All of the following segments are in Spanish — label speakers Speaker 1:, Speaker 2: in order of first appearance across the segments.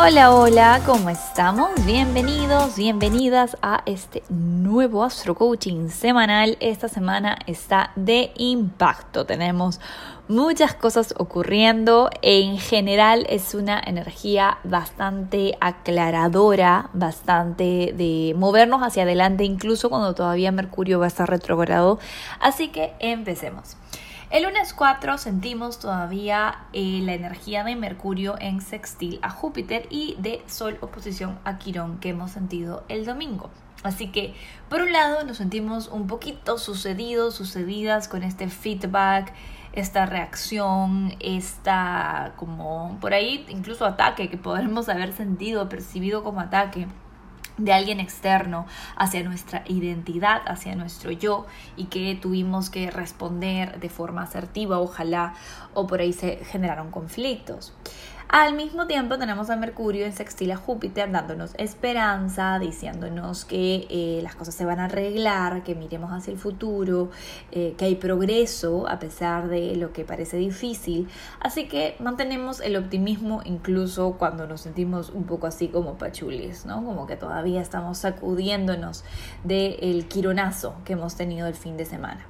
Speaker 1: Hola, hola, ¿cómo estamos? Bienvenidos, bienvenidas a este nuevo Astro Coaching semanal. Esta semana está de impacto. Tenemos muchas cosas ocurriendo. En general es una energía bastante aclaradora, bastante de movernos hacia adelante, incluso cuando todavía Mercurio va a estar retrogrado. Así que empecemos. El lunes 4 sentimos todavía eh, la energía de Mercurio en sextil a Júpiter y de Sol oposición a Quirón que hemos sentido el domingo. Así que, por un lado, nos sentimos un poquito sucedidos, sucedidas con este feedback, esta reacción, esta como por ahí incluso ataque que podremos haber sentido, percibido como ataque de alguien externo hacia nuestra identidad, hacia nuestro yo y que tuvimos que responder de forma asertiva, ojalá, o por ahí se generaron conflictos. Al mismo tiempo tenemos a Mercurio en sextil a Júpiter dándonos esperanza, diciéndonos que eh, las cosas se van a arreglar, que miremos hacia el futuro, eh, que hay progreso a pesar de lo que parece difícil. Así que mantenemos el optimismo incluso cuando nos sentimos un poco así como pachulis, ¿no? Como que todavía estamos sacudiéndonos del quironazo que hemos tenido el fin de semana.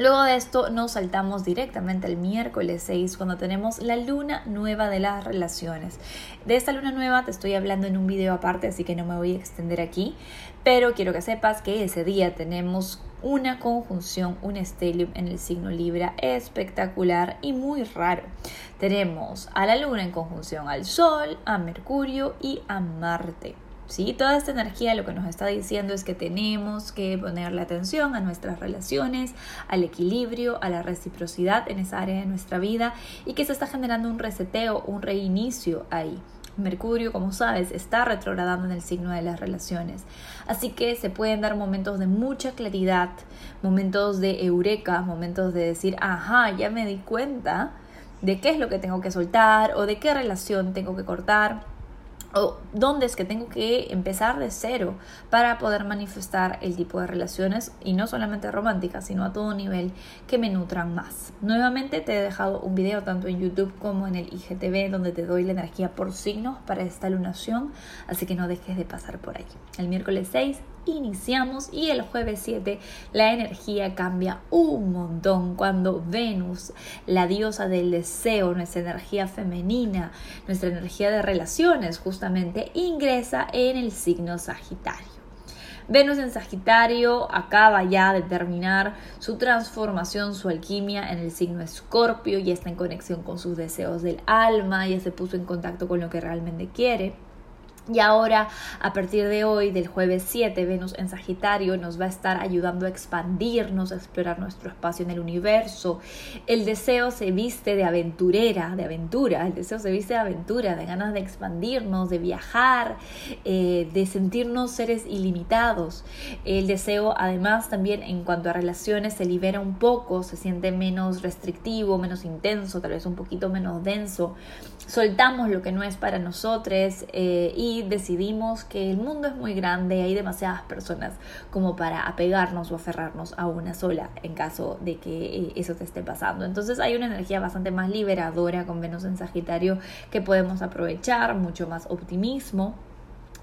Speaker 1: Luego de esto nos saltamos directamente al miércoles 6 cuando tenemos la luna nueva de las relaciones. De esta luna nueva te estoy hablando en un video aparte, así que no me voy a extender aquí, pero quiero que sepas que ese día tenemos una conjunción, un estelium en el signo Libra espectacular y muy raro. Tenemos a la luna en conjunción al Sol, a Mercurio y a Marte. ¿Sí? Toda esta energía lo que nos está diciendo es que tenemos que ponerle atención a nuestras relaciones, al equilibrio, a la reciprocidad en esa área de nuestra vida y que se está generando un reseteo, un reinicio ahí. Mercurio, como sabes, está retrogradando en el signo de las relaciones. Así que se pueden dar momentos de mucha claridad, momentos de eureka, momentos de decir, ajá, ya me di cuenta de qué es lo que tengo que soltar o de qué relación tengo que cortar o dónde es que tengo que empezar de cero para poder manifestar el tipo de relaciones y no solamente románticas, sino a todo nivel que me nutran más. Nuevamente te he dejado un video tanto en YouTube como en el IGTV donde te doy la energía por signos para esta lunación, así que no dejes de pasar por ahí. El miércoles 6 iniciamos y el jueves 7 la energía cambia un montón cuando Venus, la diosa del deseo, nuestra energía femenina, nuestra energía de relaciones justamente, ingresa en el signo Sagitario. Venus en Sagitario acaba ya de terminar su transformación, su alquimia en el signo Escorpio, ya está en conexión con sus deseos del alma, ya se puso en contacto con lo que realmente quiere. Y ahora, a partir de hoy, del jueves 7, Venus en Sagitario nos va a estar ayudando a expandirnos, a explorar nuestro espacio en el universo. El deseo se viste de aventurera, de aventura. El deseo se viste de aventura, de ganas de expandirnos, de viajar, eh, de sentirnos seres ilimitados. El deseo, además, también en cuanto a relaciones, se libera un poco, se siente menos restrictivo, menos intenso, tal vez un poquito menos denso. Soltamos lo que no es para nosotros eh, y decidimos que el mundo es muy grande, hay demasiadas personas como para apegarnos o aferrarnos a una sola en caso de que eh, eso te esté pasando. Entonces hay una energía bastante más liberadora con Venus en Sagitario que podemos aprovechar, mucho más optimismo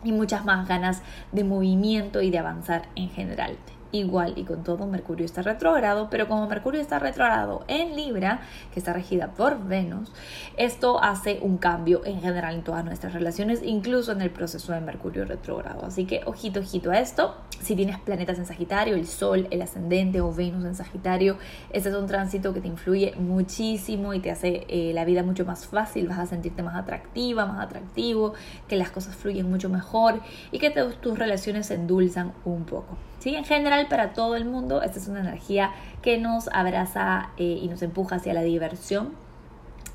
Speaker 1: y muchas más ganas de movimiento y de avanzar en general igual y con todo Mercurio está retrógrado, pero como Mercurio está retrógrado en Libra, que está regida por Venus, esto hace un cambio en general en todas nuestras relaciones, incluso en el proceso de Mercurio retrógrado. Así que ojito, ojito a esto. Si tienes planetas en Sagitario, el Sol, el ascendente o Venus en Sagitario, este es un tránsito que te influye muchísimo y te hace eh, la vida mucho más fácil, vas a sentirte más atractiva, más atractivo, que las cosas fluyen mucho mejor y que tus relaciones se endulzan un poco. ¿Sí? En general, para todo el mundo, esta es una energía que nos abraza eh, y nos empuja hacia la diversión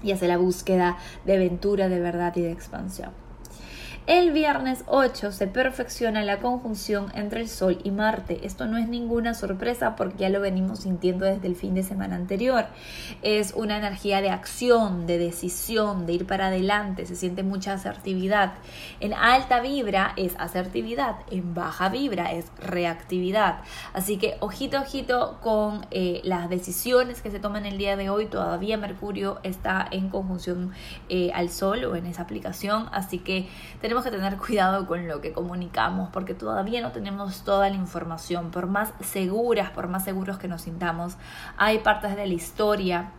Speaker 1: y hacia la búsqueda de aventura, de verdad y de expansión. El viernes 8 se perfecciona la conjunción entre el Sol y Marte. Esto no es ninguna sorpresa porque ya lo venimos sintiendo desde el fin de semana anterior. Es una energía de acción, de decisión, de ir para adelante. Se siente mucha asertividad. En alta vibra es asertividad, en baja vibra es reactividad. Así que ojito, ojito con eh, las decisiones que se toman el día de hoy. Todavía Mercurio está en conjunción eh, al Sol o en esa aplicación. Así que tenemos tenemos que tener cuidado con lo que comunicamos porque todavía no tenemos toda la información. Por más seguras, por más seguros que nos sintamos, hay partes de la historia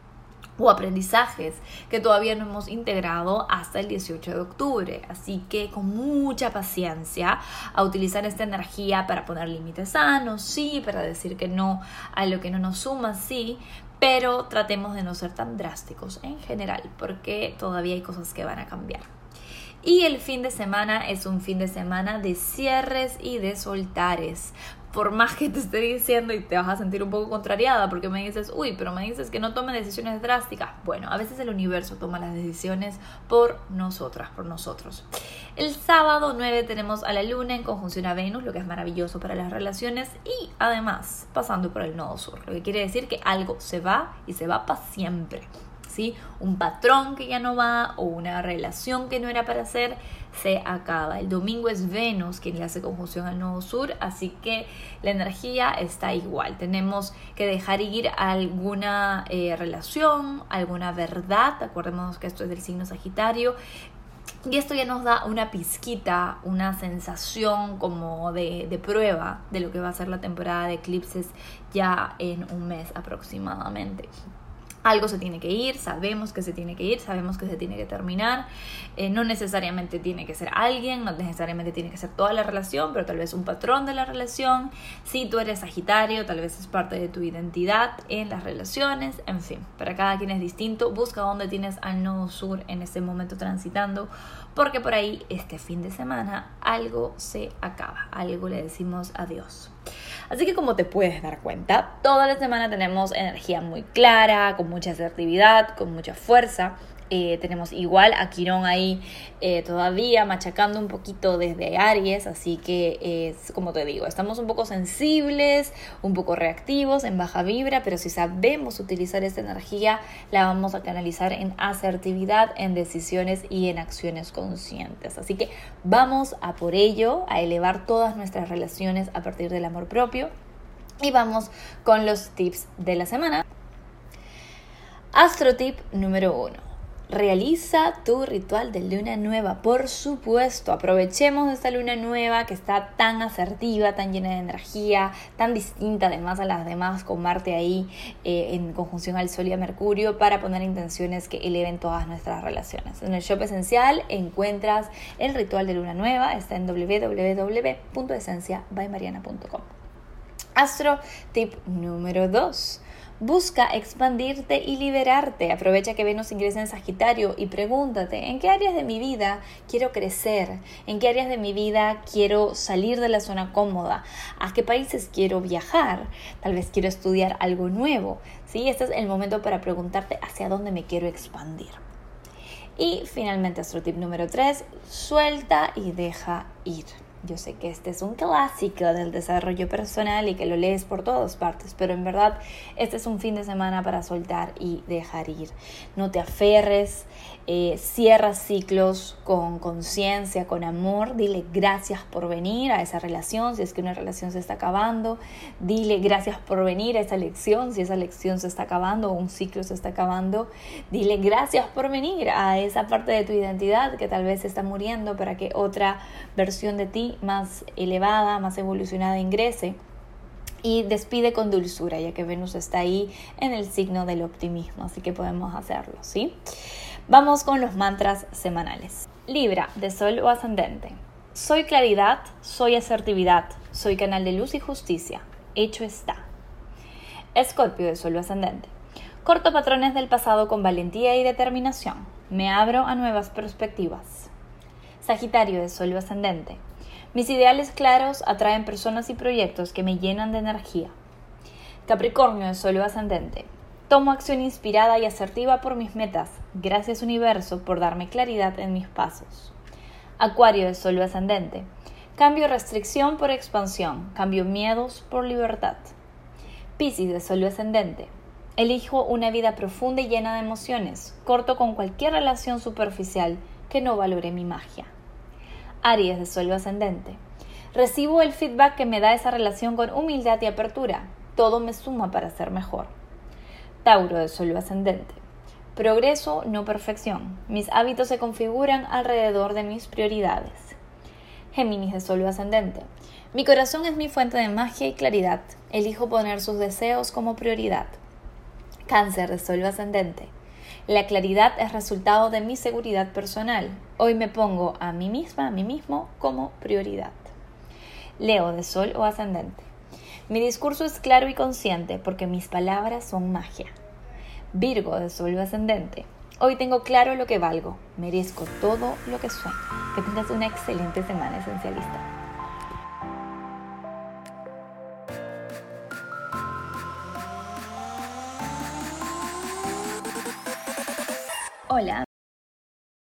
Speaker 1: o aprendizajes que todavía no hemos integrado hasta el 18 de octubre. Así que con mucha paciencia a utilizar esta energía para poner límites sanos, sí, para decir que no a lo que no nos suma, sí, pero tratemos de no ser tan drásticos en general porque todavía hay cosas que van a cambiar. Y el fin de semana es un fin de semana de cierres y de soltares. Por más que te esté diciendo y te vas a sentir un poco contrariada porque me dices, uy, pero me dices que no tome decisiones drásticas. Bueno, a veces el universo toma las decisiones por nosotras, por nosotros. El sábado 9 tenemos a la luna en conjunción a Venus, lo que es maravilloso para las relaciones y además pasando por el nodo sur, lo que quiere decir que algo se va y se va para siempre. Un patrón que ya no va o una relación que no era para hacer se acaba. El domingo es Venus quien le hace conjunción al nodo sur, así que la energía está igual. Tenemos que dejar ir alguna eh, relación, alguna verdad. Acordémonos que esto es del signo Sagitario. Y esto ya nos da una pizquita, una sensación como de, de, prueba de lo que va a ser la temporada de eclipses ya en un mes aproximadamente algo se tiene que ir, sabemos que se tiene que ir, sabemos que se tiene que terminar. Eh, no necesariamente tiene que ser alguien, no necesariamente tiene que ser toda la relación, pero tal vez un patrón de la relación. Si tú eres Sagitario, tal vez es parte de tu identidad en las relaciones. En fin, para cada quien es distinto. Busca dónde tienes al nodo sur en este momento transitando, porque por ahí este fin de semana algo se acaba, algo le decimos adiós. Así que como te puedes dar cuenta, toda la semana tenemos energía muy clara, con mucha asertividad, con mucha fuerza. Eh, tenemos igual a Quirón ahí eh, todavía machacando un poquito desde Aries, así que es como te digo, estamos un poco sensibles, un poco reactivos, en baja vibra, pero si sabemos utilizar esta energía, la vamos a canalizar en asertividad, en decisiones y en acciones conscientes. Así que vamos a por ello, a elevar todas nuestras relaciones a partir del amor propio. Y vamos con los tips de la semana. Astro tip número uno realiza tu ritual de luna nueva. Por supuesto, aprovechemos esta luna nueva que está tan asertiva, tan llena de energía, tan distinta además a las demás con Marte ahí eh, en conjunción al Sol y a Mercurio para poner intenciones que eleven todas nuestras relaciones. En el shop esencial encuentras el ritual de luna nueva, está en www.esenciabaymariana.com. Astro tip número 2 Busca expandirte y liberarte. Aprovecha que Venus ingresa en Sagitario y pregúntate, ¿en qué áreas de mi vida quiero crecer? ¿En qué áreas de mi vida quiero salir de la zona cómoda? ¿A qué países quiero viajar? Tal vez quiero estudiar algo nuevo. ¿Sí? Este es el momento para preguntarte hacia dónde me quiero expandir. Y finalmente, nuestro tip número 3, suelta y deja ir. Yo sé que este es un clásico del desarrollo personal y que lo lees por todas partes, pero en verdad este es un fin de semana para soltar y dejar ir. No te aferres, eh, cierra ciclos con conciencia, con amor. Dile gracias por venir a esa relación, si es que una relación se está acabando. Dile gracias por venir a esa lección, si esa lección se está acabando o un ciclo se está acabando. Dile gracias por venir a esa parte de tu identidad que tal vez se está muriendo para que otra versión de ti más elevada, más evolucionada ingrese y despide con dulzura, ya que Venus está ahí en el signo del optimismo, así que podemos hacerlo, ¿sí? Vamos con los mantras semanales. Libra, de Sol o Ascendente. Soy claridad, soy asertividad, soy canal de luz y justicia. Hecho está. Escorpio, de Sol o Ascendente. Corto patrones del pasado con valentía y determinación. Me abro a nuevas perspectivas. Sagitario, de Sol Ascendente. Mis ideales claros atraen personas y proyectos que me llenan de energía. Capricornio de Sol ascendente. Tomo acción inspirada y asertiva por mis metas. Gracias universo por darme claridad en mis pasos. Acuario de Sol ascendente. Cambio restricción por expansión. Cambio miedos por libertad. Piscis de Sol ascendente. Elijo una vida profunda y llena de emociones. Corto con cualquier relación superficial que no valore mi magia. Aries de Sol ascendente. Recibo el feedback que me da esa relación con humildad y apertura. Todo me suma para ser mejor. Tauro de Sol ascendente. Progreso, no perfección. Mis hábitos se configuran alrededor de mis prioridades. Géminis de Sol ascendente. Mi corazón es mi fuente de magia y claridad. Elijo poner sus deseos como prioridad. Cáncer de Sol ascendente. La claridad es resultado de mi seguridad personal. Hoy me pongo a mí misma, a mí mismo, como prioridad. Leo de Sol o ascendente. Mi discurso es claro y consciente porque mis palabras son magia. Virgo de Sol o ascendente. Hoy tengo claro lo que valgo. Merezco todo lo que sueño. Que tengas una excelente semana esencialista. Hola,